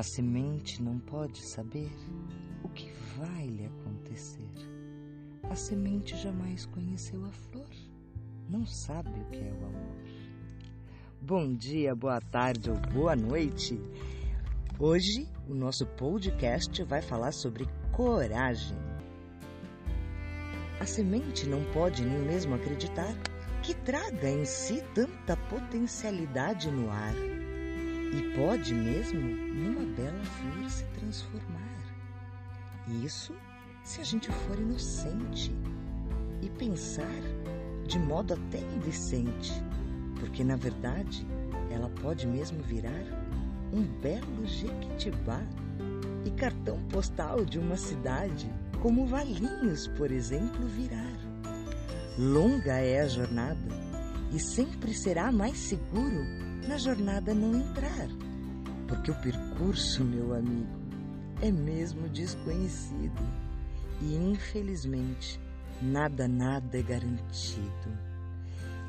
A semente não pode saber o que vai lhe acontecer. A semente jamais conheceu a flor, não sabe o que é o amor. Bom dia, boa tarde ou boa noite. Hoje o nosso podcast vai falar sobre coragem. A semente não pode nem mesmo acreditar que traga em si tanta potencialidade no ar e pode mesmo numa bela flor se transformar. Isso se a gente for inocente e pensar de modo até indecente, porque na verdade ela pode mesmo virar um belo jequitibá e cartão postal de uma cidade, como Valinhos, por exemplo, virar. Longa é a jornada e sempre será mais seguro na jornada não entrar, porque o percurso, meu amigo, é mesmo desconhecido e infelizmente nada, nada é garantido.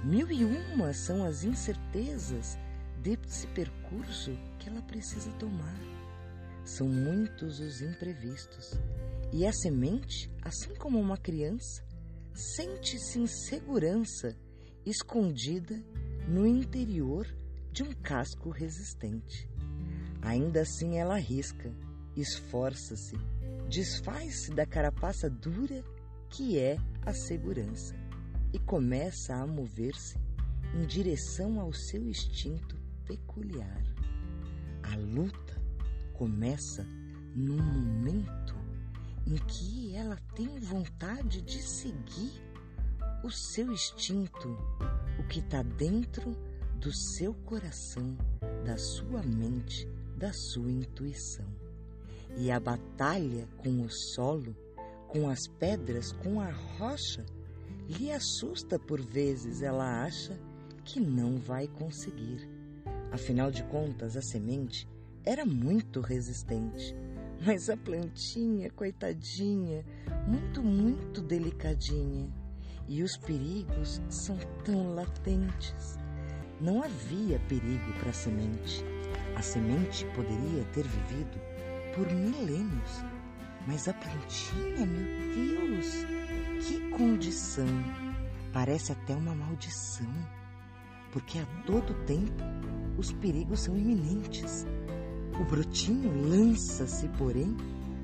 Mil e uma são as incertezas desse percurso que ela precisa tomar. São muitos os imprevistos. E a semente, assim como uma criança, sente-se em segurança, escondida no interior de um casco resistente. Ainda assim ela arrisca, esforça-se, desfaz-se da carapaça dura que é a segurança e começa a mover-se em direção ao seu instinto peculiar. A luta começa num momento em que ela tem vontade de seguir o seu instinto, o que está dentro do seu coração, da sua mente, da sua intuição. E a batalha com o solo, com as pedras, com a rocha, lhe assusta por vezes, ela acha que não vai conseguir. Afinal de contas, a semente era muito resistente, mas a plantinha, coitadinha, muito, muito delicadinha. E os perigos são tão latentes. Não havia perigo para a semente. A semente poderia ter vivido por milênios, mas a plantinha, meu Deus, que condição! Parece até uma maldição, porque a todo tempo os perigos são iminentes. O brotinho lança-se, porém,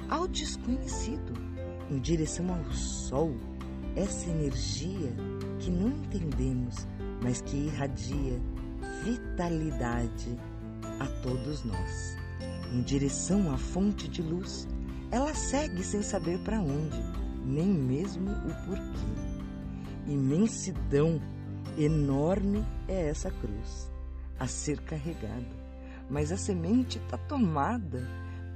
ao desconhecido, em direção ao sol, essa energia que não entendemos, mas que irradia vitalidade a todos nós. Em direção à fonte de luz, ela segue sem saber para onde, nem mesmo o porquê. Imensidão enorme é essa cruz a ser carregada, mas a semente está tomada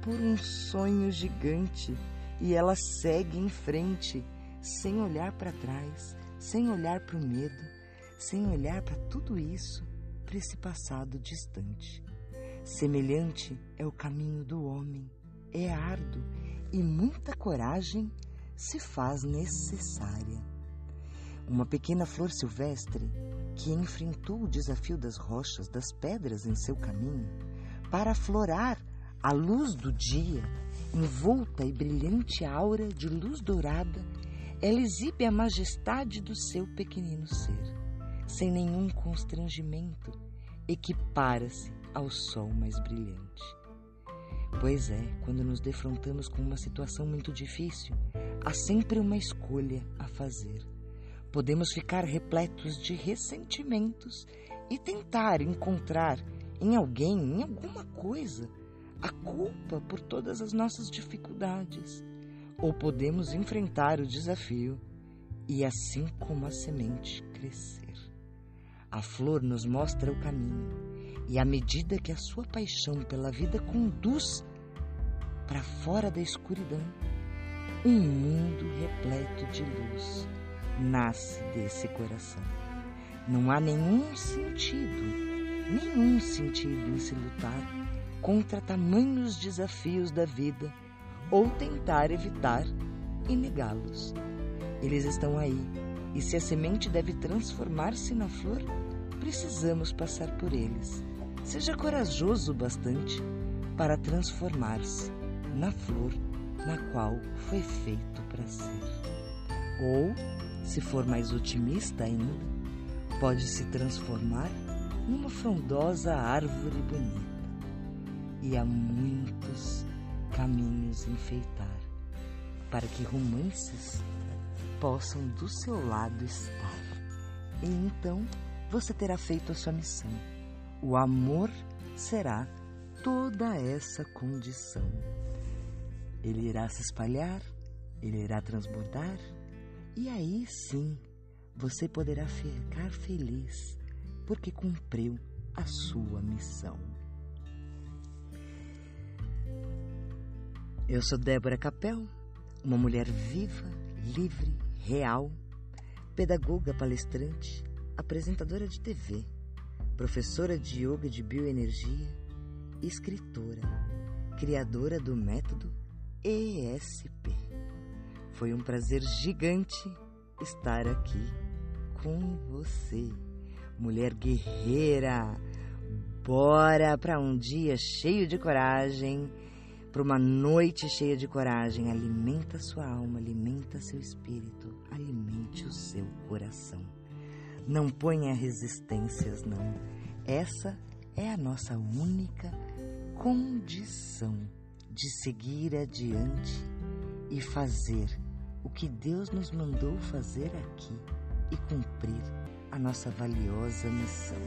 por um sonho gigante e ela segue em frente, sem olhar para trás, sem olhar para o medo, sem olhar para tudo isso, para esse passado distante. Semelhante é o caminho do homem, é árduo e muita coragem se faz necessária. Uma pequena flor silvestre que enfrentou o desafio das rochas, das pedras em seu caminho, para aflorar a luz do dia, envolta e brilhante aura de luz dourada, ela exibe a majestade do seu pequenino ser, sem nenhum constrangimento, equipara-se ao sol mais brilhante. Pois é, quando nos defrontamos com uma situação muito difícil, há sempre uma escolha a fazer Podemos ficar repletos de ressentimentos e tentar encontrar em alguém, em alguma coisa, a culpa por todas as nossas dificuldades. Ou podemos enfrentar o desafio e, assim como a semente, crescer. A flor nos mostra o caminho, e à medida que a sua paixão pela vida conduz para fora da escuridão, um mundo repleto de luz nasce desse coração. Não há nenhum sentido, nenhum sentido em se lutar contra tamanhos desafios da vida ou tentar evitar e negá-los. Eles estão aí, e se a semente deve transformar-se na flor, precisamos passar por eles. Seja corajoso bastante para transformar-se na flor na qual foi feito para ser. Ou, se for mais otimista ainda, pode se transformar numa frondosa árvore bonita. E há muitos caminhos enfeitar para que romances possam do seu lado estar. E então você terá feito a sua missão. O amor será toda essa condição. Ele irá se espalhar, ele irá transbordar, e aí sim você poderá ficar feliz, porque cumpriu a sua missão. Eu sou Débora Capel, uma mulher viva, livre, real, pedagoga palestrante, apresentadora de TV, professora de yoga de bioenergia, escritora, criadora do método ESP. Foi um prazer gigante estar aqui com você, mulher guerreira. Bora para um dia cheio de coragem para uma noite cheia de coragem. Alimenta sua alma, alimenta seu espírito, alimente o seu coração. Não ponha resistências, não. Essa é a nossa única condição de seguir adiante e fazer o que Deus nos mandou fazer aqui e cumprir a nossa valiosa missão.